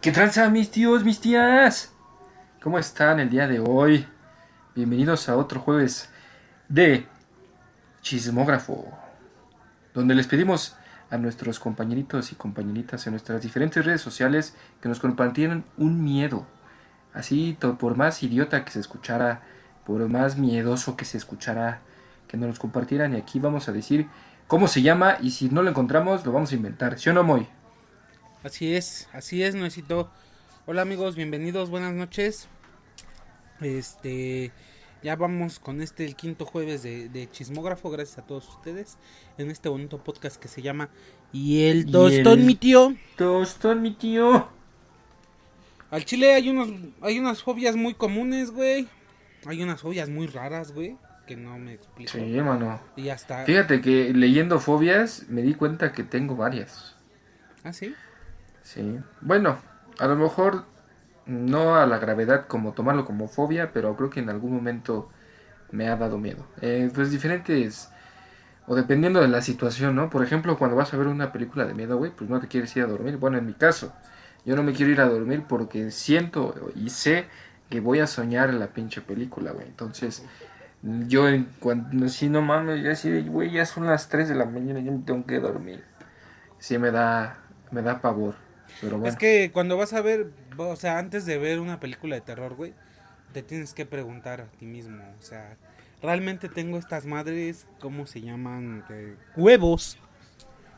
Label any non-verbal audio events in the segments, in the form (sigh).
¿Qué tranza mis tíos, mis tías? ¿Cómo están el día de hoy? Bienvenidos a otro jueves de Chismógrafo, donde les pedimos a nuestros compañeritos y compañeritas en nuestras diferentes redes sociales que nos compartieran un miedo. Así, por más idiota que se escuchara, por más miedoso que se escuchara, que nos los compartieran. Y aquí vamos a decir cómo se llama y si no lo encontramos, lo vamos a inventar. ¿Sí o no, Moy? Así es, así es, necesito. Hola amigos, bienvenidos, buenas noches. Este, ya vamos con este el quinto jueves de, chismógrafo, gracias a todos ustedes, en este bonito podcast que se llama Y el tostón, mi tío. Tostón, mi tío. Al chile hay unos, hay unas fobias muy comunes, güey. Hay unas fobias muy raras, güey, que no me explico. Sí, mano. Y hasta... Fíjate que leyendo fobias me di cuenta que tengo varias. ¿Ah, sí? Sí. Bueno, a lo mejor no a la gravedad como tomarlo como fobia, pero creo que en algún momento me ha dado miedo. Eh, pues diferentes, o dependiendo de la situación, ¿no? Por ejemplo, cuando vas a ver una película de miedo, güey, pues no te quieres ir a dormir. Bueno, en mi caso, yo no me quiero ir a dormir porque siento y sé que voy a soñar en la pinche película, güey. Entonces, yo cuando, si no mames, ya sí, güey, ya son las 3 de la mañana, yo me tengo que dormir. Sí me da, me da pavor. Es que cuando vas a ver, o sea, antes de ver una película de terror, güey, te tienes que preguntar a ti mismo, o sea, realmente tengo estas madres, ¿cómo se llaman? huevos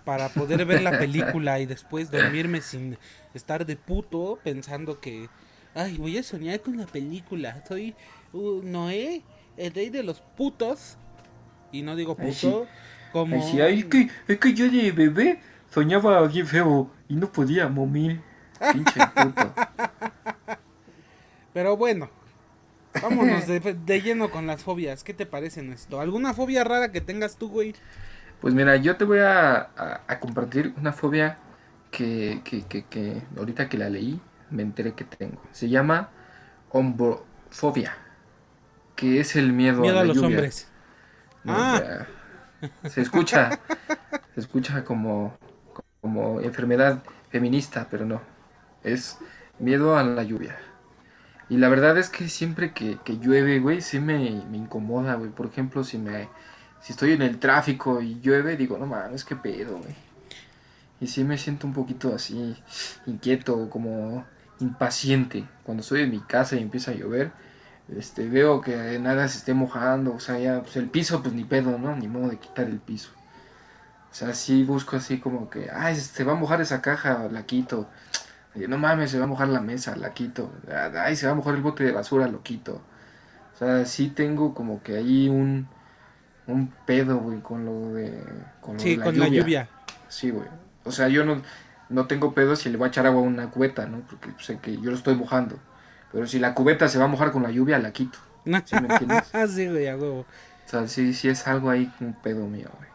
para poder ver la película y después dormirme sin estar de puto pensando que, ay, voy a soñar con la película, soy uh, Noé, el rey de los putos, y no digo puto, como... es, que, es que yo de bebé soñaba bien feo y no podía momir. Pinche puto. (laughs) Pero bueno, vámonos de, lleno con las fobias. ¿Qué te parece esto? ¿Alguna fobia rara que tengas tú, güey? Pues mira, yo te voy a, compartir una fobia que, que, que, que, ahorita que la leí me enteré que tengo. Se llama hombrofobia, que es el miedo, a, los hombres. ah. se escucha, se escucha como como enfermedad feminista, pero no. Es miedo a la lluvia. Y la verdad es que siempre que, llueve, güey, sí me, me incomoda, güey. Por ejemplo, si me si estoy en el tráfico y llueve, digo, no mames, qué pedo, güey. Y sí me siento un poquito así, inquieto, como impaciente. Cuando estoy en mi casa y empieza a llover, este, veo que nada se esté mojando, o sea, ya, pues el piso, pues ni pedo, ¿no? Ni modo de quitar el piso. O sea, sí busco así como que, ay, se va a mojar esa caja, la quito. no mames, se va a mojar la mesa, la quito. Ay, se va a mojar el bote de basura, lo quito. O sea, sí tengo como que ahí un, un pedo, güey, con lo de, con sí, con la lluvia. Sí, güey. O sea, yo no, no tengo pedo si le voy a echar agua a una cubeta, ¿no? Porque sé que yo lo estoy mojando. Pero si la cubeta se va a mojar con la lluvia, la quito. (laughs) ¿Sí me entiendes? sí, güey, a huevo. O sea, sí, sí es algo ahí, un pedo mío, güey.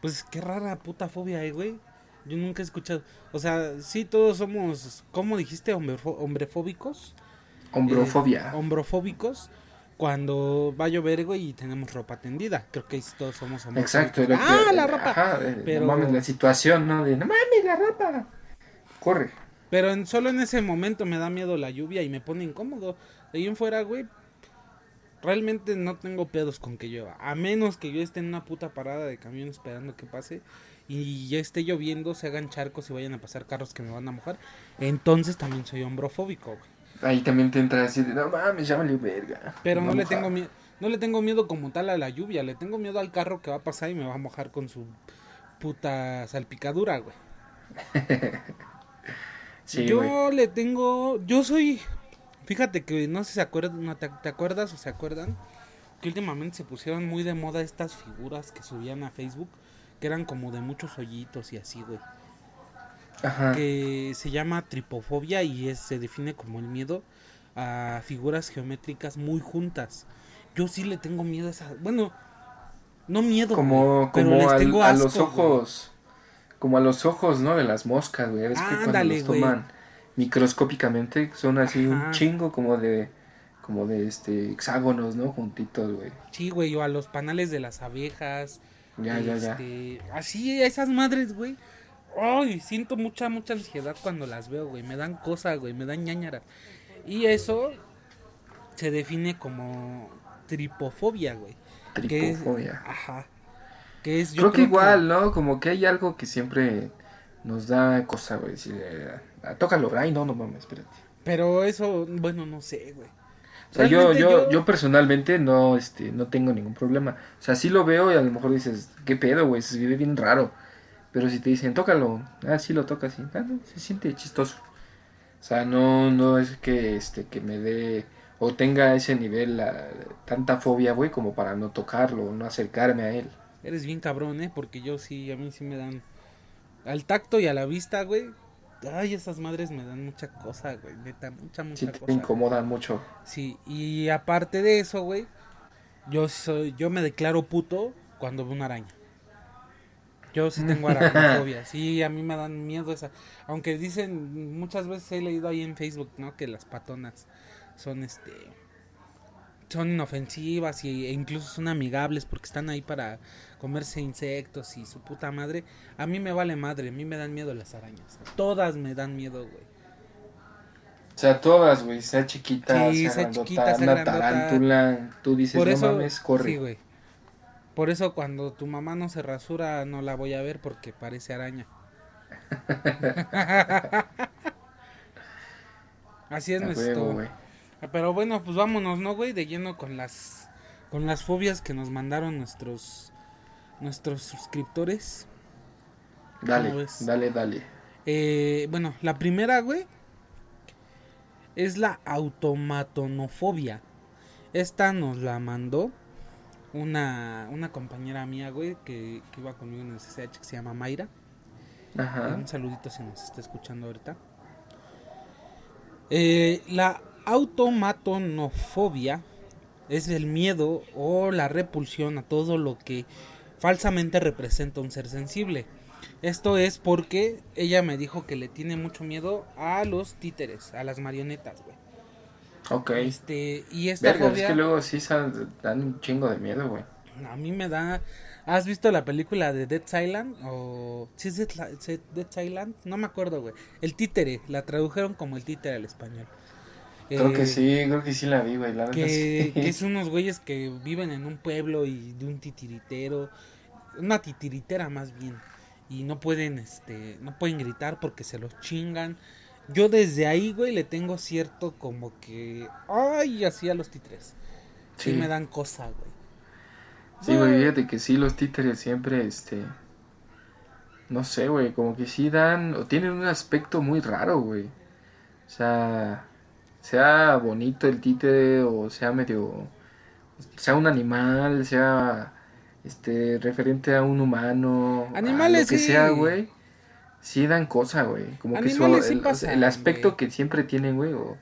Pues qué rara puta fobia hay, güey. Yo nunca he escuchado. O sea, sí, todos somos, ¿cómo dijiste? Hombrefóbicos. Hombrofobia. Eh, hombrofóbicos. Cuando va a llover, güey, y tenemos ropa tendida. Creo que todos somos hombrefóbicos. Exacto. ah, la ropa. Ajá, pero... No mames la situación, ¿no? De, no mames la ropa. Corre. Pero en, solo en ese momento me da miedo la lluvia y me pone incómodo. De ahí en fuera, güey, realmente no tengo pedos con que llueva. A menos que yo esté en una puta parada de camión esperando que pase y ya esté lloviendo, se hagan charcos y vayan a pasar carros que me van a mojar. Entonces también soy hombrofóbico, güey. Ahí también te entra así de, no mames, llámale verga. Pero no le tengo miedo. No le tengo miedo como tal a la lluvia, le tengo miedo al carro que va a pasar y me va a mojar con su puta salpicadura, güey. (laughs) yo le tengo, yo soy Fíjate que no sé si se acuerdan, te, acuerdas o se acuerdan que últimamente se pusieron muy de moda estas figuras que subían a Facebook, que eran como de muchos hoyitos y así, güey. Ajá. Que se llama tripofobia y es, se define como el miedo a figuras geométricas muy juntas. Yo sí le tengo miedo a esa, bueno, no miedo, como, pero les tengo a los ojos, como a los ojos, ¿no? De las moscas, güey. Es que cuando los toman microscópicamente son así un chingo como de como de este hexágonos, ¿no? Juntitos, güey. Sí, güey, o a los panales de las abejas. Ya, ya, ya. Este, así esas madres, güey. Ay, siento mucha, mucha ansiedad cuando las veo, güey. Me dan cosa, güey. Me dan ñañara. Y eso se define como tripofobia, güey. que es- Tripofobia. ajá. Que es, yo Creo que igual, ¿no? Como que hay algo que siempre nos da cosa, güey. decir, eh, ah, tócalo. Ay, no, no mames, espérate. Pero eso, bueno, no sé, güey. O sea, yo, yo, yo personalmente no, este, no tengo ningún problema. O sea, sí lo veo y a lo mejor dices, ¿qué pedo, güey? Se vive bien raro. Pero si te dicen, tócalo, ah, sí lo toca, sí. Ah, no, se siente chistoso. O sea, no, no es que, este, que me dé o tenga ese nivel, la- tanta fobia, güey, como para no tocarlo, no acercarme a él. Eres bien cabrón, ¿eh? Porque yo sí, a mí sí me dan... Al tacto y a la vista, güey. Ay, esas madres me dan mucha cosa, güey. Neta, mucha, mucha Sí te cosa. incomodan mucho. Sí, y aparte de eso, güey, yo soy, yo me declaro puto cuando veo una araña. Yo sí tengo (laughs) aracnofobia, sí, a mí me dan miedo esa. Aunque dicen, muchas veces he leído ahí en Facebook, ¿no? Que las patonas son, este, son inofensivas y, e incluso son amigables porque están ahí para comerse insectos y su puta madre. A mí me vale madre, a mí me dan miedo las arañas. Todas me dan miedo, güey. O sea, todas, güey, sea chiquita, Sí, sea, sea grandota, chiquita, sea una tarántula, tú dices, Por no eso, mames, corre. sí, güey. Por eso cuando tu mamá no se rasura no la voy a ver porque parece araña. (laughs) (laughs) Así es nuestro. Pero bueno, pues vámonos, ¿no, güey? De lleno con las con las fobias que nos mandaron nuestros nuestros suscriptores. Dale, dale, dale. Eh, bueno, la primera, güey, es la automatonofobia. Esta nos la mandó una, una compañera mía, güey, que, que iba conmigo en el CCH, que se llama Mayra. Eh, Ajá. Un saludito si nos está escuchando ahorita. Eh, la automatonofobia es el miedo o la repulsión a todo lo que falsamente representa un ser sensible. Esto es porque ella me dijo que le tiene mucho miedo a los títeres, a las marionetas, güey. Ok. Este, y esta Verga, es fobia que luego sí sal- dan un chingo de miedo, güey. a mí me da ¿Has visto la película de Dead Island o ¿sí es Dead Island? No me acuerdo, güey. El títere, la tradujeron como el títere al español. Creo Eh, que sí, creo que sí la vi, güey. La que es (laughs) unos güeyes que viven en un pueblo y de un titiritero, una titiritera más bien, y no pueden, este, no pueden gritar porque se los chingan. Yo desde ahí, güey, le tengo cierto como que, ay, así a los títeres. Sí, Sí. me dan cosa, güey. Sí, güey, fíjate que sí, los títeres siempre, este... No sé, güey, como que sí dan... O tienen un aspecto muy raro, güey. O sea... Sea bonito el títere o sea medio... Sea un animal, sea... Este, referente a un humano. a Animales, lo que sí. sea, güey. Sí dan cosa, güey. Como que su- sí el, pasan, el aspecto que siempre tienen, güey. O,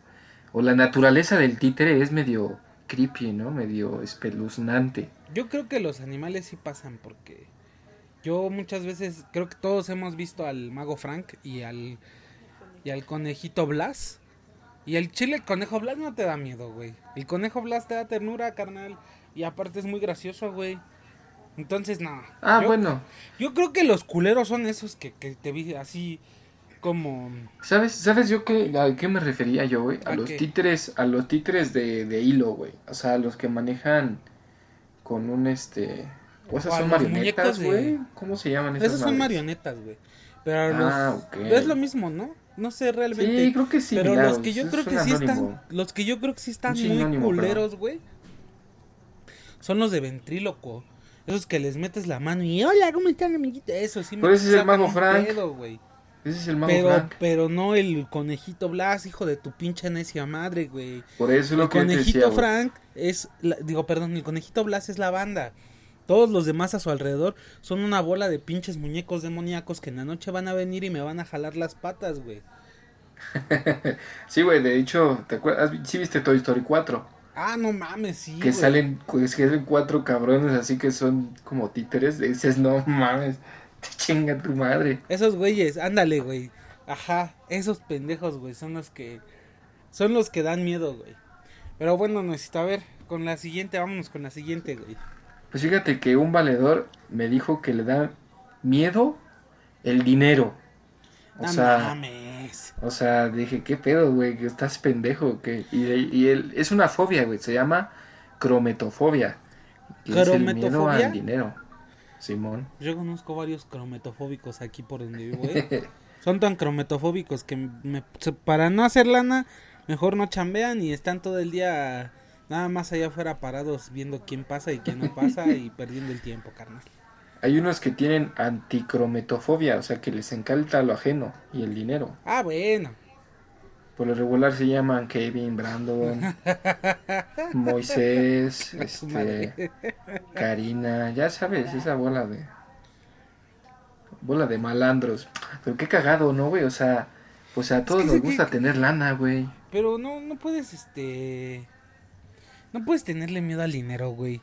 o la naturaleza del títere es medio creepy, ¿no? Medio espeluznante. Yo creo que los animales sí pasan porque yo muchas veces creo que todos hemos visto al mago Frank y al y al conejito Blas. Y el chile conejo Blas no te da miedo, güey. El conejo Blas te da ternura, carnal, y aparte es muy gracioso, güey. Entonces, no. Ah, yo, bueno. Yo creo que los culeros son esos que, que te vi así como ¿Sabes, ¿Sabes yo qué, a qué me refería yo, güey? A, ¿A los qué? títeres, a los títeres de, de hilo, güey. O sea, los que manejan con un este. O esas O a son marionetas, de- güey. ¿Cómo se llaman esas esos son marionetas, güey. Pero Ah, los ok. es lo mismo, ¿no? No sé realmente. Sí, creo que sí. Pero mira, los que yo creo que un sí anónimo. están, los que yo creo que sí están muy sinónimo, culeros, güey, son los de ventríloco. Esos que les metes la mano y hola, ¿cómo están, amiguito? Eso sí me Pero ese es el mago Frank. pedo, güey. Ese es el mago Pero, Frank. pero no el conejito Blas, hijo de tu pinche necia madre, güey. Por eso es lo El que yo te conejito decía. Frank es, la- digo, perdón, el conejito Blas es la banda. Todos los demás a su alrededor son una bola de pinches muñecos demoníacos que en la noche van a venir y me van a jalar las patas, güey. (laughs) Sí, güey, de hecho, ¿te acuerdas? Sí viste Toy Story 4. Ah, no mames, sí. que güey. salen, pues, que salen cuatro cabrones así que son como títeres. Dices, no mames, te chinga tu madre. Esos güeyes, ándale, güey. Ajá, esos pendejos, güey, son los que son los que dan miedo, güey. Pero bueno, necesito a ver con la siguiente, vámonos con la siguiente, güey. Pues fíjate que un valedor me dijo que le da miedo el dinero. O No sea, mames. o sea, dije, ¿qué pedo, güey? Que estás pendejo, que y, él es una fobia, güey, se llama crometofobia. Que es el miedo ¿Crometofobia? al dinero. Simón. Yo conozco varios crometofóbicos aquí por donde vivo, ¿eh? (laughs) Son tan crometofóbicos que me- para no hacer lana, mejor no chambean y están todo el día nada más allá afuera parados viendo quién pasa y quién no pasa y (laughs) perdiendo el tiempo, carnal. Hay unos que tienen anticrometofobia, o sea, que les encanta lo ajeno y el dinero. Ah, bueno. Por lo regular se llaman Kevin, Brandon, (laughs) Moisés, este. Karina, ya sabes, esa bola de bola de malandros. Pero qué cagado, ¿no, güey? O sea, pues a todos que nos gusta que- tener lana, güey. Pero no, no puedes, este... No puedes tenerle miedo al dinero, güey.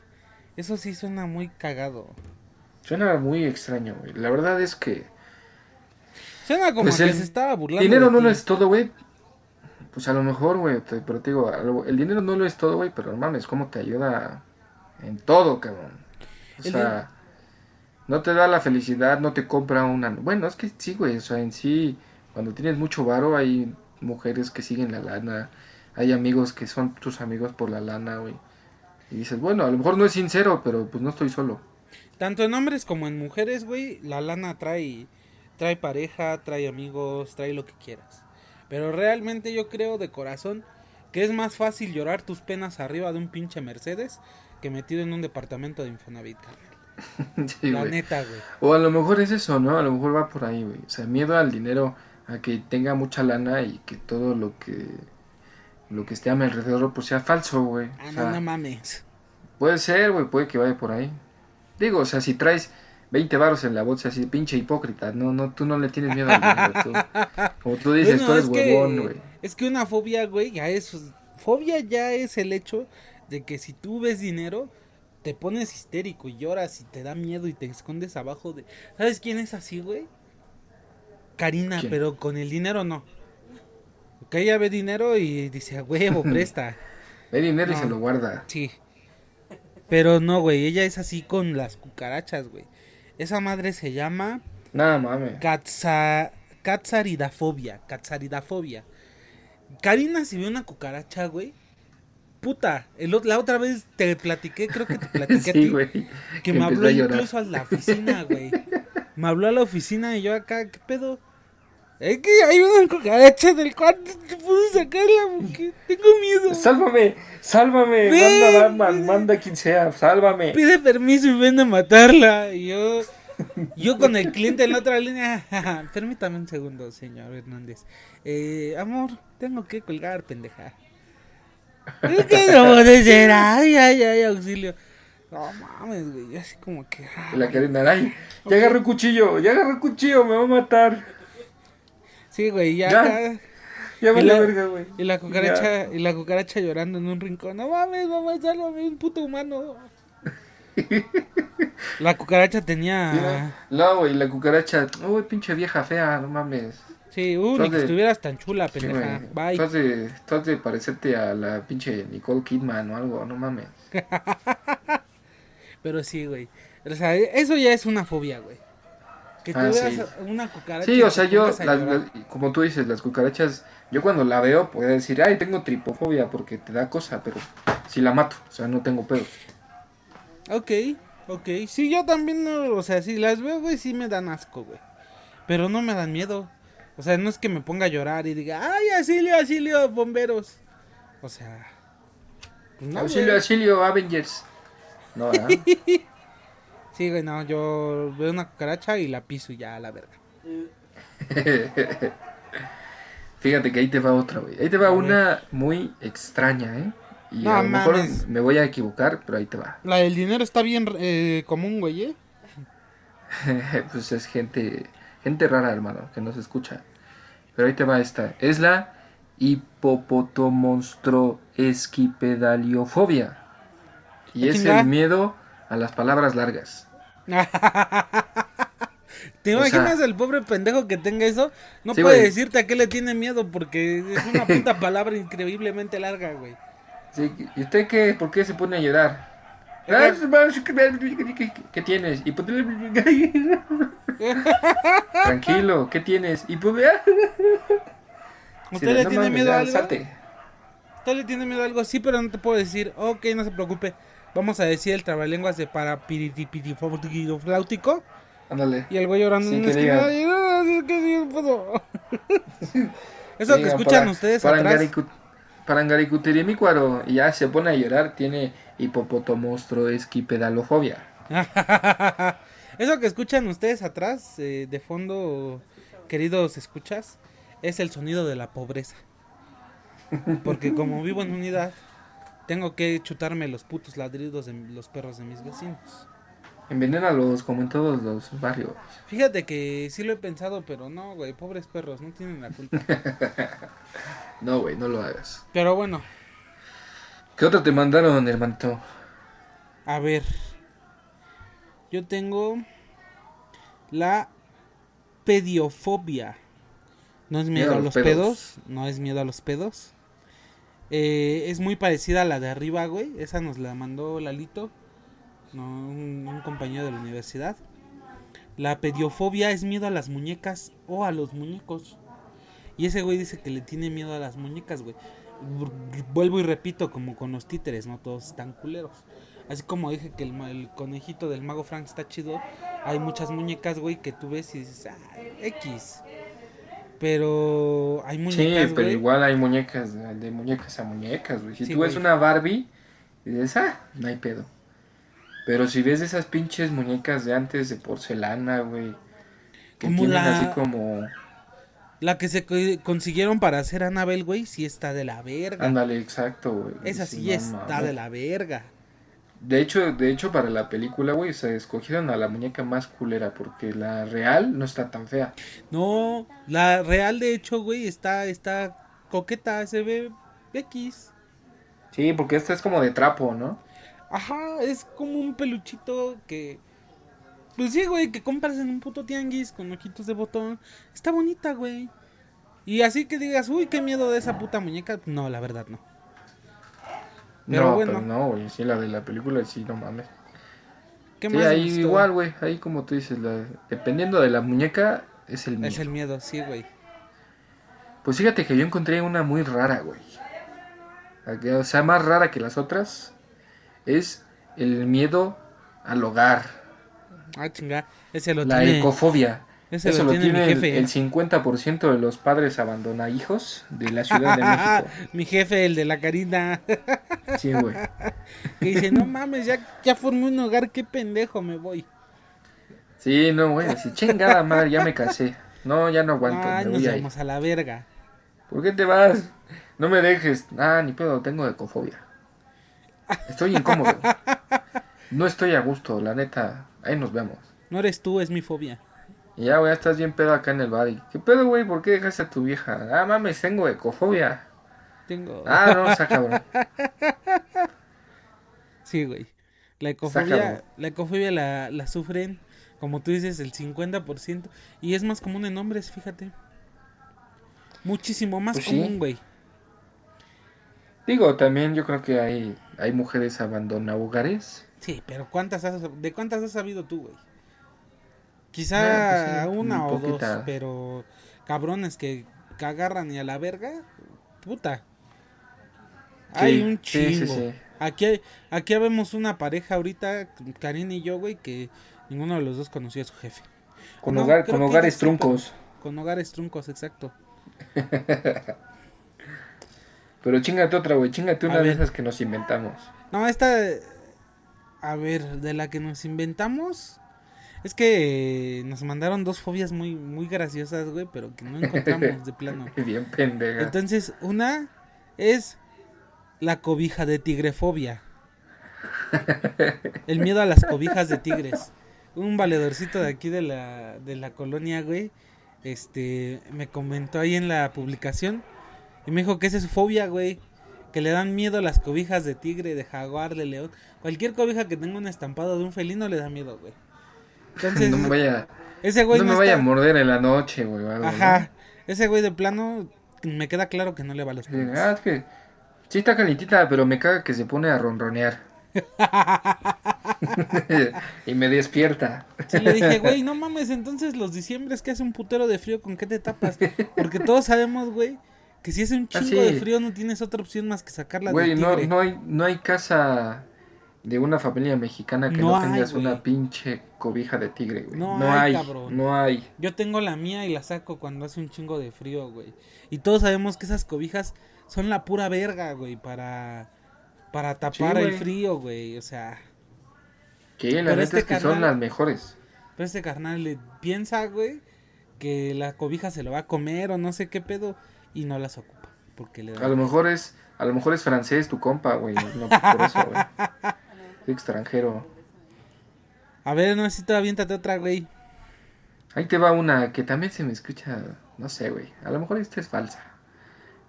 Eso sí suena muy cagado. Suena muy extraño, güey. La verdad es que Suena como Pues que el se estaba burlando dinero no lo es todo, güey. Pues a lo mejor, güey, te- pero te digo, el dinero no lo es todo, güey, pero mames, cómo te ayuda en todo, cabrón. O El sea, no te da la felicidad, no te compra una... Bueno, es que sí, güey, o sea, en sí, cuando tienes mucho varo, hay mujeres que siguen la lana, hay amigos que son tus amigos por la lana, güey. Y dices, bueno, a lo mejor no es sincero, pero pues no estoy solo. Tanto en hombres como en mujeres, güey, la lana trae, trae pareja, trae amigos, trae lo que quieras. Pero realmente yo creo de corazón que es más fácil llorar tus penas arriba de un pinche Mercedes que metido en un departamento de Infonavit. (laughs) Sí, la neta, güey. O a lo mejor es eso, ¿no? A lo mejor va por ahí, güey. O sea, miedo al dinero, a que tenga mucha lana y que todo lo que lo que esté a mi alrededor pues sea falso, güey. Ah, O no, sea, no mames. puede ser, güey, puede que vaya por ahí. Digo, o sea, si traes 20 varos en la bolsa así, pinche hipócrita, no, no, tú no le tienes miedo al tú. Como tú dices, Bueno, tú eres huevón, güey. Es que una fobia, güey, ya es. Fobia ya es el hecho de que si tú ves dinero, te pones histérico y lloras y te da miedo y te escondes abajo de. ¿Sabes quién es así, güey? Karina, ¿Quién? pero con el dinero no. Que ella ve dinero y dice, a huevo, (laughs) presta. Ve dinero y se lo guarda. Sí. Pero no, güey, ella es así con las cucarachas, güey. Esa madre se llama Nada mames. Catsa... Catsaridafobia. Catsaridafobia. Karina si ve una cucaracha, güey. Puta, el, la otra vez te platiqué, creo que te (laughs) platiqué a Sí, ti, güey. que me habló a incluso a la oficina, güey. (laughs) Me habló a la oficina y yo acá, ¿qué pedo? Es que hay una cucaracha del cuarto, te puedo sacarla porque tengo miedo. Sálvame, sálvame, Ven, manda Batman, ven. manda quien sea, sálvame. Pide permiso y ven a matarla. Y yo, yo con el cliente en la otra línea. (laughs) Permítame un segundo, señor Hernández. Eh, amor, tengo que colgar, pendeja. Es que no (laughs) puede ser. Ay, ay, ay, auxilio. No mames, güey. yo Así como que. ah, la Karina, ay, ya agarró un cuchillo, ya agarró un cuchillo, me va a matar. Sí, güey, ya. Ya. Ya Y la, verga, güey. y la cucaracha, y la cucaracha llorando en un rincón. No mames, mamá, sálvame, un puto humano. (laughs) La cucaracha tenía. Mira, No, güey, la cucaracha, uy, pinche vieja fea, no mames. Sí, uh, ni que estuvieras tan chula, Sí, pendeja. güey. Bye. Has de, de parecerte a la pinche Nicole Kidman o algo, no mames. (laughs) Pero sí, güey. O sea, eso ya es una fobia, güey. Que tú Ah, veas sí. una cucaracha. Sí, o sea, yo, las- las- como tú dices, las cucarachas, yo cuando la veo puedo decir, ay, tengo tripofobia porque te da cosa, pero si la mato, o sea, no tengo pedos. Ok, ok. Sí, yo también, no, o sea, si las veo, güey, sí me dan asco, güey. Pero no me dan miedo. O sea, no es que me ponga a llorar y diga, ay, auxilio, auxilio, bomberos. O sea. pues no, auxilio, güey. auxilio, Avengers. No, ¿verdad? (laughs) Sí, güey, no, yo veo una cucaracha y la piso y ya a la verga. (laughs) Fíjate que ahí te va otra, güey. Ahí te va una muy extraña, ¿eh? Y No a lo mejor mames. me voy a equivocar, pero ahí te va. La del dinero está bien eh, común, güey, ¿eh? (laughs) pues es gente, gente rara, hermano, que no se escucha. Pero ahí te va esta. Es la hipopotomonstro-esquipedaliofobia. Y ¿Ah, es el miedo a las palabras largas. (laughs) ¿Te O imaginas sea- el pobre pendejo que tenga eso? No Sí, puede decirte a qué le tiene miedo porque es una (laughs) puta palabra increíblemente larga, güey. Sí, ¿Y usted qué? ¿Por qué se pone a llorar? Ajá. ¿Qué tienes? Y pues- (laughs) Tranquilo, ¿qué tienes? Y pues vea. ¿Usted le tiene miedo a algo? ¿Usted le tiene miedo a algo? Sí, pero no te puedo decir. Ok, no se preocupe. Vamos a decir el trabalenguas de para flautico. Ándale. Y el güey llorando en una esquina. (laughs) Eso que escuchan ustedes atrás. cuaro y ya se pone a llorar, tiene hipopotomostro esquipedalofobia. (laughs) Eso que escuchan ustedes atrás, eh, de fondo, queridos escuchas, es el sonido de la pobreza. (laughs) Porque como vivo en unidad, tengo que chutarme los putos ladridos de los perros de mis vecinos. Envenénalos como en todos los barrios. Fíjate que sí lo he pensado, pero no, güey, pobres perros, no tienen la culpa. (laughs) no, güey, no lo hagas. Pero bueno. ¿Qué otro te mandaron, hermanito? A ver. Yo tengo la pediofobia. No es miedo, a los pedos. no es miedo a los pedos. Eh, es muy parecida a la de arriba, güey. Esa nos la mandó Lalito no, un, compañero de la universidad. La pediofobia es miedo a las muñecas o a los muñecos. Y ese güey dice que le tiene miedo a las muñecas, güey. Vuelvo y repito, como con los títeres, no todos están culeros. Así como dije que el, conejito del mago Frank está chido, hay muchas muñecas, güey, que tú ves y dices, ah, X. Pero hay muñecas. Sí, pero igual hay muñecas, de muñecas a muñecas, güey. Si tú ves una Barbie, dices, ah, no hay pedo. Pero si ves esas pinches muñecas de antes de porcelana, güey. Que como tienen la... así como. La que se consiguieron para hacer Anabel, güey, sí está de la verga. Ándale, exacto, güey. Esa sí, está de la verga. De hecho, de hecho, para la película, güey, se escogieron a la muñeca más culera, porque la real no está tan fea. No, la real, de hecho, güey, está, está coqueta, se ve X. Sí, porque esta es como de trapo, ¿no? Ajá, es como un peluchito que. Pues sí, güey, que compras en un puto tianguis con ojitos de botón. Está bonita, güey. Y así que digas, uy, qué miedo de esa puta muñeca. No, la verdad no. Pero no, bueno. Pero no, güey, sí, la de la película, sí, no mames. ¿Qué sí, ahí igual, güey, ahí como tú dices, dependiendo de la muñeca, es el miedo. Es el miedo, sí, güey. Pues fíjate que yo encontré una muy rara, güey. O sea, más rara que las otras es el miedo al hogar. Ah, chinga. Ese lo la ecofobia. Ese Eso lo, tiene, el, 50% de los padres abandona hijos de la Ciudad de (laughs) México. Mi jefe, el de la Karina. (laughs) sí, güey. Que dice, no mames, ya, ya formé un hogar, qué pendejo, me voy. Sí, no, güey, así, chingada madre, ya me casé. No, ya no aguanto. Ay, nos vamos a la verga. ¿Por qué te vas? No me dejes. Ah, ni pedo, tengo ecofobia. Estoy incómodo. (laughs) No estoy a gusto, la neta. Ahí nos vemos. No eres tú, es mi fobia. Y ya, güey, estás bien pedo acá en el bar. ¿Qué pedo, güey? ¿Por qué dejaste a tu vieja? Ah, mames, tengo ecofobia. Tengo. Ah, no, está cabrón. (laughs) Sí, güey. La ecofobia, la, ecofobia la, la sufren, como tú dices, el 50%. Y es más común en hombres, fíjate. Muchísimo más pues común, güey. Digo, también yo creo que hay, hay mujeres abandona hogares. Sí, pero ¿cuántas has, ¿de cuántas has sabido tú, güey? Quizá pues una o dos, pero cabrones que, agarran y a la verga, puta. hay un chingo. aquí, aquí vemos una pareja ahorita, Karin y yo, güey, que ninguno de los dos conocía a su jefe. Con, hogar, con hogares truncos. Con hogares truncos, exacto. (laughs) Pero chingate otra, güey. Chingate una de esas que nos inventamos. No, esta. A ver, de la que nos inventamos. Es que nos mandaron dos fobias muy, muy graciosas, güey, pero que no encontramos de plano. (laughs) Bien pendeja. Entonces, una es la cobija de tigrefobia. El miedo a las cobijas de tigres. Un valedorcito de aquí de la, de la colonia, güey, este, me comentó ahí en la publicación y me dijo que esa es su fobia, güey. Que le dan miedo a las cobijas de tigre, de jaguar, de león. Cualquier cobija que tenga un estampado de un felino le da miedo, güey. Entonces, no me vaya, ese güey no, me vaya a morder en la noche, güey. Ajá. Ese güey de plano, me queda claro que no le va a los sí, ah, es que sí está calentita, pero me caga que se pone a ronronear. (laughs) y me despierta. Sí, le dije, güey, no mames, entonces los diciembres que hace un putero de frío, ¿con qué te tapas? Porque todos sabemos, güey, que si hace un Ah, chingo sí. de frío no tienes otra opción más que sacarla Güey, no, tigre. no, hay, no hay casa de una familia mexicana que No no, tengas una pinche cobija de tigre, güey. No No, hay, no hay. Yo tengo la mía y la saco cuando hace un chingo de frío, güey. Y todos sabemos que esas cobijas son la pura verga, güey, para, para tapar el frío, güey. O sea, Que la neta este es que son las mejores. pero este carnal le piensa, güey, que la cobija se lo va a comer o no sé qué pedo y no las ocupa. Porque le da A lo mejor es, a lo mejor es francés tu compa, güey. No por eso, güey. (laughs) Extranjero. A ver, no necesito aviéntate otra, güey. Ahí te va una que también se me escucha, no sé, güey. A lo mejor esta es falsa.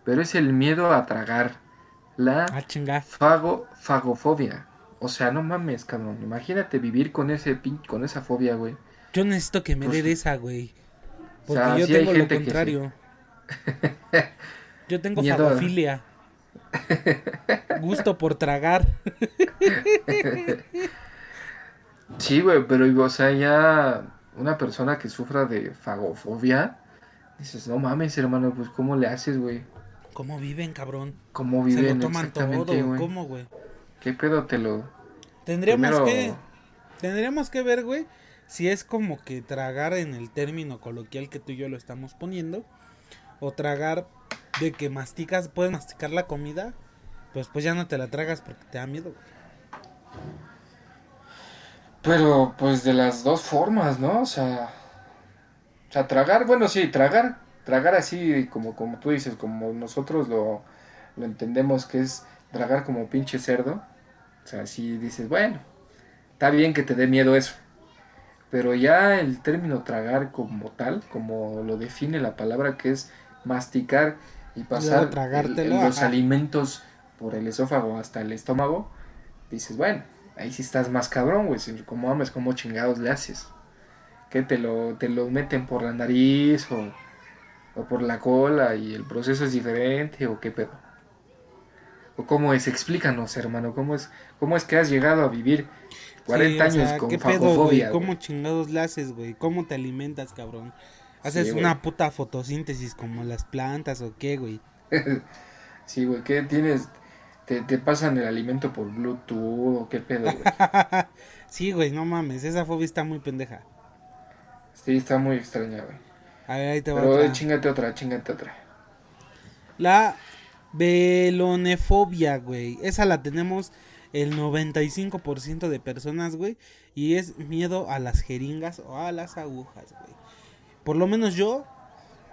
Pero es el miedo a tragar. La Ah, fago, fagofobia. O sea, no mames, cabrón. Imagínate vivir con ese pin, con esa fobia, güey. Yo necesito que me Pues- dé esa, güey. O Porque sea, yo sí tengo lo que sí. contrario. (laughs) Yo tengo fagofilia. (laughs) Gusto por tragar. (laughs) Sí, güey, pero, o sea, ya una persona que sufra de fagofobia, dices, no mames, hermano, pues, ¿cómo le haces, güey? ¿Cómo viven, cabrón? ¿Cómo Se lo viven toman exactamente, todo. güey? ¿Cómo, güey? ¿Qué pedo te lo...? Tendríamos Primero- que tendríamos que ver, güey, si es como que tragar en el término coloquial que tú y yo lo estamos poniendo o tragar de que masticas, puedes masticar la comida, pues pues ya no te la tragas porque te da miedo. Pero, pues, de las dos formas, ¿no? O sea... O sea, tragar, bueno, sí, tragar, tragar así, como, como tú dices, como nosotros lo, lo entendemos que es tragar como pinche cerdo. O sea, si dices, bueno, está bien que te dé miedo eso. Pero ya el término tragar como tal, como lo define la palabra, que es masticar y pasar el- los ajá. alimentos por el esófago hasta el estómago, dices, bueno, ahí sí estás más cabrón, güey. Como ames, como chingados le haces. Que te lo, te lo meten por la nariz o, o por la cola y el proceso es diferente o qué pedo. O cómo es, explícanos, hermano, cómo es, cómo es que has llegado a vivir 40 Sí, o años sea, con ¿qué pedo, güey? ¿Cómo chingados le haces, güey? ¿Cómo te alimentas, cabrón? ¿Haces Sí, una puta fotosíntesis como las plantas o qué, güey? (laughs) Sí, güey, ¿qué tienes? Te, te pasan el alimento por Bluetooth o qué pedo, güey. (laughs) Sí, güey, no mames, esa fobia está muy pendeja. Sí, está muy extraña, güey. A ver, ahí te va Pero otra. chingate otra, chingate otra. La velonefobia, güey. Esa la tenemos el 95% de personas, güey. Y es miedo a las jeringas o a las agujas, güey. Por lo menos yo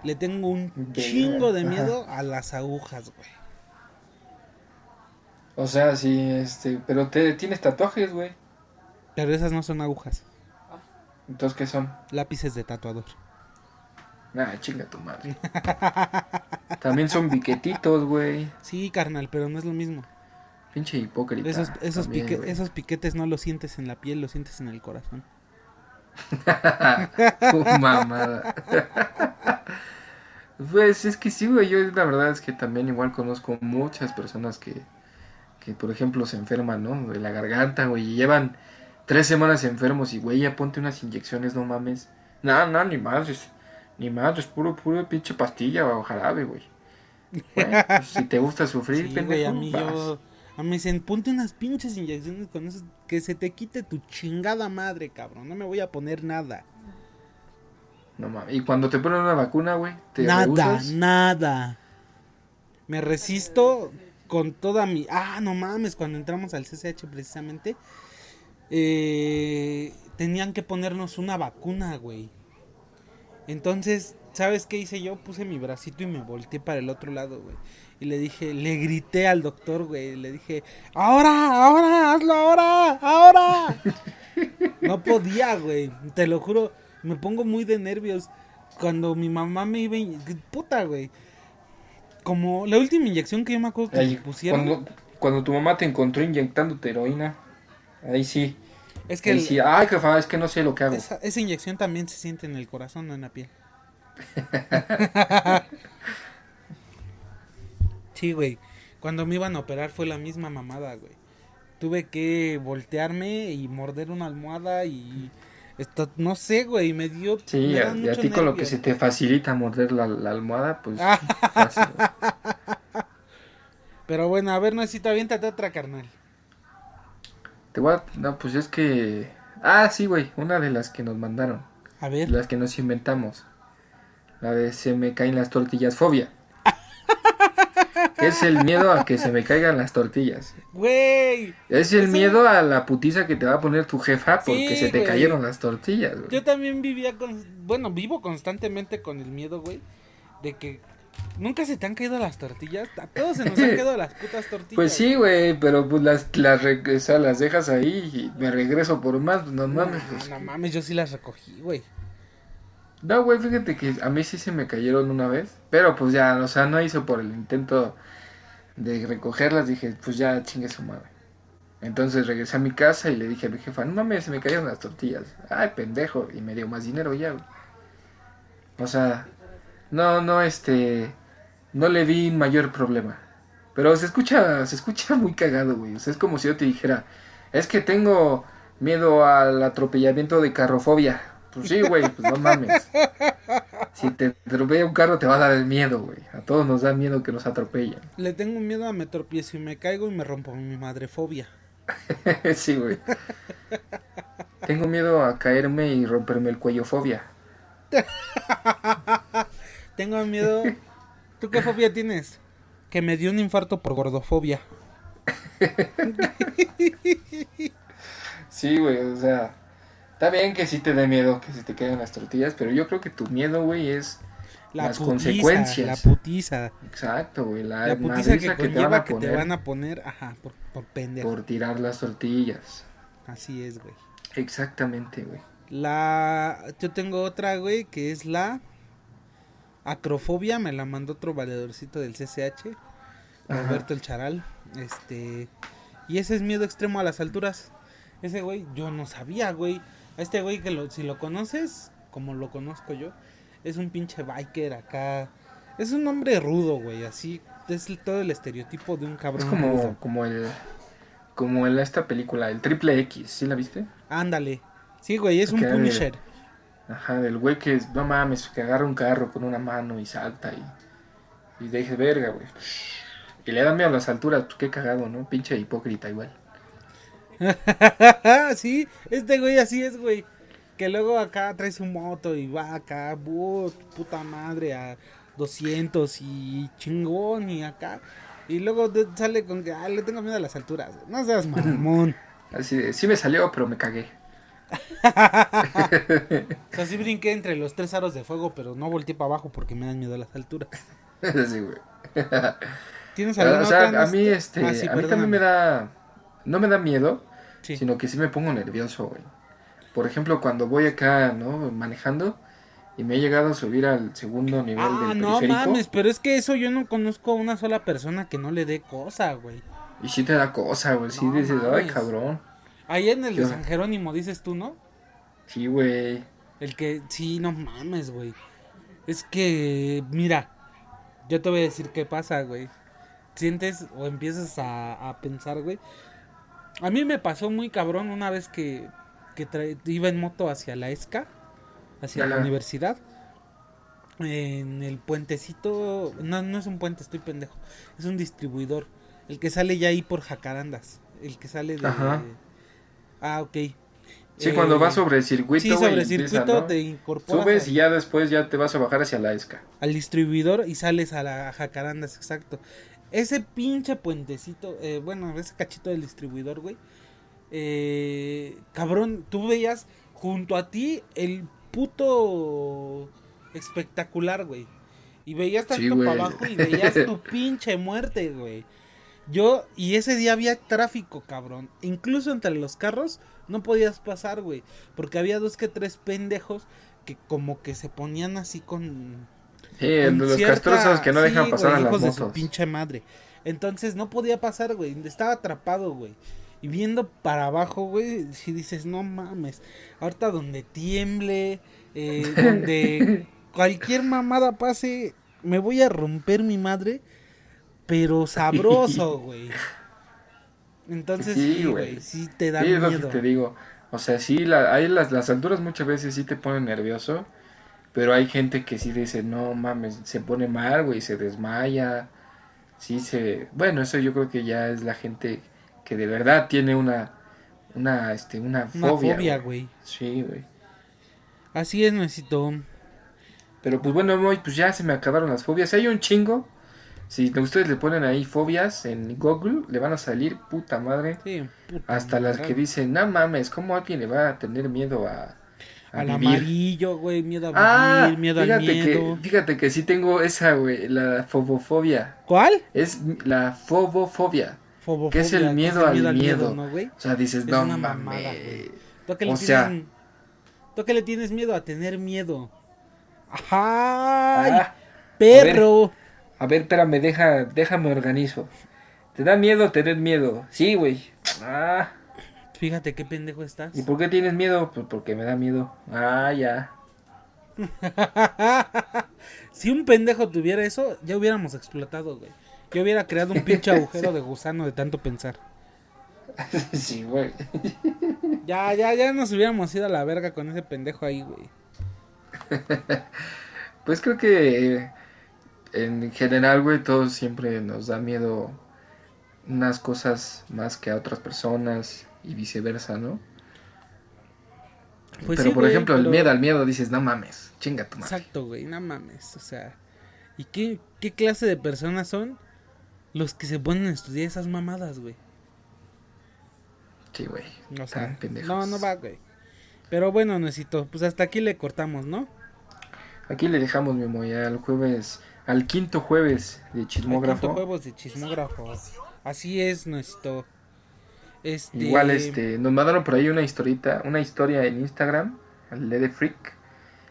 le tengo un chingo de ajá. miedo a las agujas, güey. O sea, sí, este, pero te tienes tatuajes, güey. Pero esas no son agujas, Entonces, ¿qué son? lápices de tatuador. Nah, chinga tu madre. (laughs) También son biquetitos, güey. Sí, carnal, pero no es lo mismo. Pinche hipócrita. Esos, esos, también, pique- güey. esos piquetes no los sientes en la piel, los sientes en el corazón. (laughs) Mamada. pues es que sí, güey. Yo la verdad es que también igual conozco muchas personas que, que por ejemplo, se enferman, ¿no? De la garganta, güey. Y llevan tres semanas enfermos y, güey, ya ponte unas inyecciones, no mames. No, no, ni madres. Ni madres, puro, puro pinche pastilla o jarabe, güey. Bueno, pues, si te gusta sufrir, Sí, pendejo, güey, a mí vas. yo... Me dicen, ponte unas pinches inyecciones con eso, que se te quite tu chingada madre, cabrón. No me voy a poner nada. No mames. Y cuando te ponen una vacuna, güey, te Nada, rehusas? nada. Me resisto con toda mi... Ah, no mames, cuando entramos al CCH precisamente, eh, tenían que ponernos una vacuna, güey. Entonces, ¿sabes qué hice yo? Puse mi bracito y me volteé para el otro lado, güey. Y le dije, le grité al doctor, güey. Le dije, ahora, ahora, hazlo ahora, ahora. (laughs) No podía, güey. Te lo juro, me pongo muy de nervios. Cuando mi mamá me iba... in- Puta, güey. Como la última inyección que yo me acuerdo que me pusieron... cuando, cuando tu mamá te encontró inyectándote heroína, ahí sí. Es que el- sí, ay, jefa, es que no sé lo que hago. esa, esa inyección también se siente en el corazón, no en la piel. (laughs) sí, güey. Cuando me iban a operar fue la misma mamada, güey. tuve que voltearme y morder una almohada y esto, no sé, güey, me dio... Sí, me a, y a mucho ti con lo que se te facilita morder la, la almohada, pues fácil. (laughs) Pero bueno, a ver, necesito aviéntate otra, carnal. Te voy a... No, pues es que... Ah, sí, güey, una de las que nos mandaron, A ver. las que nos inventamos. La de se me caen las tortillas fobia. (laughs) es el miedo a que se me caigan las tortillas. Güey, Es el miedo a la putiza que te va a poner tu jefa porque Sí, se te cayeron las tortillas, güey. yo también vivía con... Bueno, vivo constantemente con el miedo, güey, de que... ¿Nunca se te han caído las tortillas? A todos se nos han caído las putas tortillas. Pues sí, güey, pero pues las, las, o sea, las dejas ahí y me regreso por más, no mames. no mames, yo sí las recogí, güey. No, güey, fíjate que a mí sí se me cayeron una vez, pero pues ya, o sea, no hice por el intento de recogerlas, dije, pues ya chingue su madre. Entonces regresé a mi casa y le dije a mi jefa, no mames, se me cayeron las tortillas. Ay, pendejo, y me dio más dinero ya, güey. O sea, no, no, este, no le vi mayor problema. Pero se escucha, se escucha (laughs) muy cagado, güey. O sea, es como si yo te dijera, es que tengo miedo al atropellamiento de carrofobia. Pues sí, güey, pues no mames. Si te atropella un carro te va a dar el miedo, güey. A todos nos da miedo que nos atropellen. Le tengo miedo a me tropiezo y me caigo y me rompo mi madrefobia. (laughs) sí, güey. Tengo miedo a caerme y romperme el cuello fobia. (laughs) Tengo miedo... ¿Tú qué fobia tienes? Que me dio un infarto por gordofobia. Sí, güey, o sea, está bien que sí te dé miedo que se te caigan las tortillas, pero yo creo que tu miedo, güey, es La Las putiza, consecuencias. La putiza. exacto, güey, la, La putiza que, que, te van a que te poner van a poner, ajá, por, por pendejo. por tirar las tortillas. Así es, güey. Exactamente, güey. La... Yo tengo otra, güey, que es la... Acrofobia, me la mandó otro valedorcito del CCH, Ajá. Alberto el Charal. Este... Y ese es miedo extremo a las alturas. Ese güey, yo no sabía, güey. A este güey que lo, si lo conoces, como lo conozco yo, es un pinche biker acá. Es un hombre rudo, güey, así. Es todo el estereotipo de un cabrón Es como, rudo. como el como en esta película, el triple X, ¿sí la viste? Ándale. Sí, güey, es un Punisher. Ajá, del güey que no mames, que agarra un carro con una mano y salta y, y deje verga, güey. Y le da miedo a las alturas, pues qué cagado, ¿no? Pinche hipócrita igual. (laughs) sí, este güey así es, güey. Que luego acá trae su moto y va acá, bu- puta madre, a 200 y chingón y acá. Y luego sale con que, ah, le tengo miedo a las alturas. No seas (laughs) mamón. Así de, sí me salió, pero me cagué. (laughs) o sea, sí brinqué entre los tres aros de fuego, pero no volteé para abajo porque me dan miedo a las alturas. (laughs) Así, güey. (laughs) ¿Tienes alguna O sea, otra, a mí, Ernesto? este, Ah, sí, a mí también me da, no me da miedo, Sí. sino que sí me pongo nervioso, güey. Por ejemplo, cuando voy acá, ¿no? Manejando y me he llegado a subir al segundo nivel Ah, del no periférico mames, pero es que eso yo no conozco a una sola persona que no le dé cosa, güey. y sí te da cosa, güey. Sí No dices, ay, cabrón. Ahí en el de San Jerónimo dices tú, ¿no? Sí, güey. El que, sí, no mames, güey. Es que, mira, yo te voy a decir qué pasa, güey. Sientes o empiezas a, a pensar, güey. A mí me pasó muy cabrón una vez que, que tra- iba en moto hacia la ESCA, hacia la universidad. En el puentecito, no, no es un puente, estoy pendejo. Es un distribuidor. El que sale ya ahí por Jacarandas. El que sale de... Ah, ok. Sí, Eh, cuando vas sobre el circuito, Sí, sobre empieza, circuito ¿no? te incorporas Subes a- y ya después ya te vas a bajar hacia la esca. al distribuidor y sales a la Jacarandas, exacto. Ese pinche puentecito, eh, bueno, ese cachito del distribuidor, güey. eh, cabrón, tú veías junto a ti el puto espectacular, güey. Y veías tanto para abajo y veías tu (laughs) pinche muerte, güey. Yo, y ese día había tráfico, cabrón. Incluso entre los carros no podías pasar, güey. Porque había dos que tres pendejos que como que se ponían así con Sí, con los cierta- castrosos que no sí, dejan pasar güey, a hijos las de su motos. pinche madre. Entonces no podía pasar, güey. Estaba atrapado, güey. Y viendo para abajo, güey, si dices, no mames. Ahorita donde tiemble, eh, donde (laughs) cualquier mamada pase, me voy a romper mi madre. Pero (laughs) sabroso, güey. Entonces, Sí, sí, güey. güey, sí te da Sí, es lo que miedo. te digo. O sea, sí, la, hay las, las alturas muchas veces sí te ponen nervioso, pero hay gente que sí dice, no mames, se pone mal, güey, se desmaya. Sí, se... Bueno, eso yo creo que ya es la gente que de verdad tiene una, una, este, una Una fobia. fobia, güey. Sí, güey. Así es, necesito. Pero pues bueno, pues ya se me acabaron las fobias. Hay un chingo. Si ustedes le ponen ahí fobias en Google, le van a salir puta madre. Sí, puta Hasta las que dicen, no mames, ¿cómo alguien le va a tener miedo a, a Al vivir? amarillo, güey, miedo a vivir, Ah, miedo al fíjate miedo. que, fíjate que sí tengo esa, güey, la fobofobia. ¿Cuál? Es la fobofobia. Fobofobia, ¿Qué es el miedo al miedo? ¿no? O sea, dices, Es no una mames. mamada. ¿Tú a qué le O sea- tienes- ¿tú a qué le tienes miedo? A tener miedo. ¡Ay! Ah, ¡Perro! A ver, espérame, deja, déjame organizo. ¿Te da miedo tener miedo? Sí, güey. Ah, Fíjate qué pendejo estás. ¿y por qué tienes miedo? Pues porque me da miedo. Ah, ya. (laughs) si un pendejo tuviera eso, ya hubiéramos explotado, güey. Yo hubiera creado un pinche agujero de gusano de tanto pensar. (laughs) sí, güey. Ya, ya, ya nos hubiéramos ido a la verga con ese pendejo ahí, güey. (laughs) Pues creo que eh, en general, güey, todos siempre nos da miedo unas cosas más que a otras personas y viceversa, ¿no? Pues pero sí, por güey, ejemplo, el miedo al miedo dices, no mames, chinga tu madre. Exacto, güey, no mames, o sea. ¿Y qué, qué clase de personas son los que se ponen a estudiar esas mamadas, güey? Sí, güey. O sea, pendejos. no, no va, güey. Pero bueno, necesito, pues hasta aquí le cortamos, ¿no? Aquí le dejamos, Memo, ya al jueves, al quinto jueves de chismógrafo. quinto juegos de chismógrafo. Así es, necesito. Este. Igual, este, nos mandaron por ahí una historita, una historia en Instagram, al de Freak.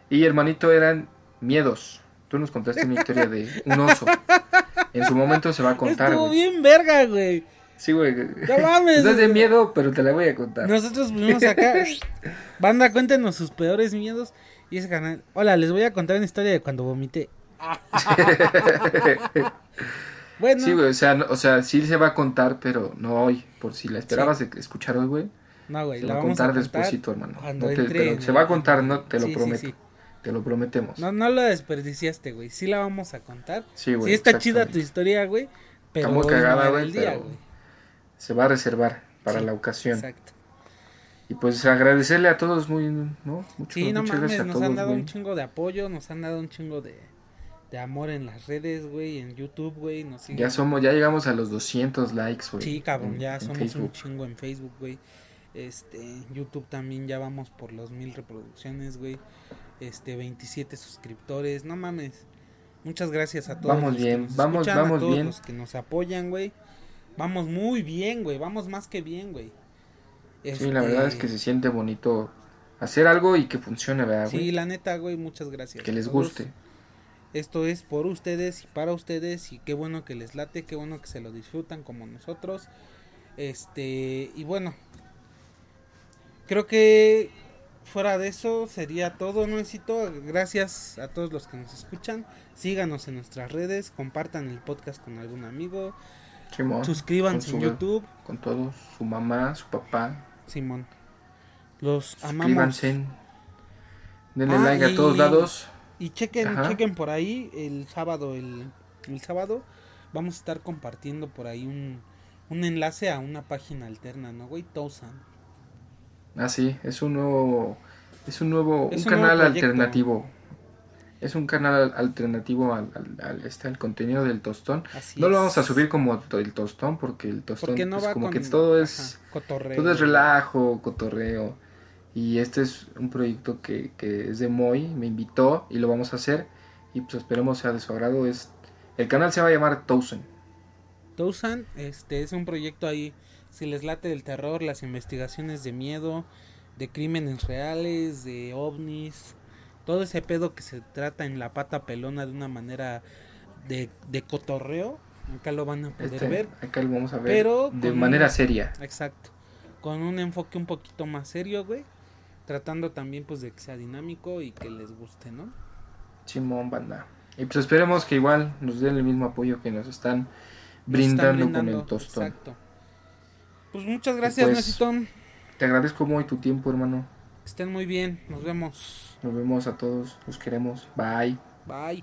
Y hermanito eran miedos. Tú nos contaste una historia de un oso. En su momento se va a contar, Estuvo güey. bien verga, güey. Sí, güey. No mames. No es de miedo, pero te la voy a contar. Nosotros fuimos acá. (laughs) Banda, cuéntenos sus peores miedos. Y ese canal. Hola, les voy a contar una historia de cuando vomité. (laughs) bueno, Sí, güey, o sea, no- o sea, sí se va a contar, pero no hoy. Por si la esperabas de escuchar hoy, güey. no, güey, Se la va vamos contar a contar despuesito, hermano. cuando No te- entre pero se va a contar, no, te lo Sí, sí, prometo. sí. Te lo prometemos. No, no lo desperdiciaste, güey. Sí la vamos a contar. Sí, güey. sí está chida tu historia, güey. Pero no cagada, güey, pero. Se va a reservar para Sí, la ocasión. Exacto. Y pues agradecerle a todos muy, ¿no? Mucho, Sí, no muchas mames, gracias a nos todos, han dado un chingo de apoyo, nos han dado un chingo de, de amor en las redes, güey, en YouTube, güey. Nos siguen- Ya somos, ya llegamos a los 200 likes, güey. Sí, cabrón, en- ya en somos Facebook. un chingo en Facebook, güey. Este, YouTube también ya vamos por los mil reproducciones, güey. Este, 27 suscriptores, no mames. Muchas gracias a todos. Vamos los que bien, nos vamos- escuchan, a vamos todos bien. los que nos apoyan, güey. Vamos muy bien, güey. Vamos más que bien, güey. Sí, la verdad es Este, que se siente bonito hacer algo y que funcione, ¿verdad, güey? Sí, la neta, güey, muchas gracias. que a les todos. guste. Esto es por ustedes y para ustedes y qué bueno que les late, qué bueno que se lo disfrutan como nosotros. Este, y bueno, creo que fuera de eso sería todo, Nuecito. Gracias a todos los que nos escuchan. Síganos en nuestras redes, compartan el podcast con algún amigo, Simón, suscríbanse en YouTube. Con todos, su mamá, su papá. Simón, los amamos. Suscríbanse. Denle Ah, like a todos lados. Y chequen, Ajá. chequen por ahí el sábado, el, el sábado vamos a estar compartiendo por ahí un, un enlace a una página alterna, ¿no, güey? Tosan. Ah, sí, es un nuevo, es un nuevo, Es un canal alternativo. Es un canal alternativo al, al, al- este, al contenido del tostón. Así No lo vamos a subir como el tostón porque el tostón Porque no pues, va como con que todo es ajá, cotorreo. todo es relajo, cotorreo. Y este es un proyecto que, que es de Moy, me invitó y lo vamos a hacer y pues esperemos sea de su agrado. Es el canal se va a llamar Tozen. Tosan, este es un proyecto ahí, si les late el terror, las investigaciones de miedo, de crímenes reales, de ovnis, todo ese pedo que se trata en la pata pelona de una manera de, de cotorreo, acá lo van a poder Este, ver. acá lo vamos a ver Pero de manera seria. Exacto. Con un enfoque un poquito más serio, güey. Tratando también pues de que sea dinámico y que les guste, ¿no? Simón Banda. Y pues esperemos que igual nos den el mismo apoyo que nos están Nos están brindando, con el tostón. Exacto. Pues muchas gracias, pues. Te agradezco muy tu tiempo, hermano. Estén muy bien. Nos vemos. Nos vemos a todos. Los queremos. Bye. Bye.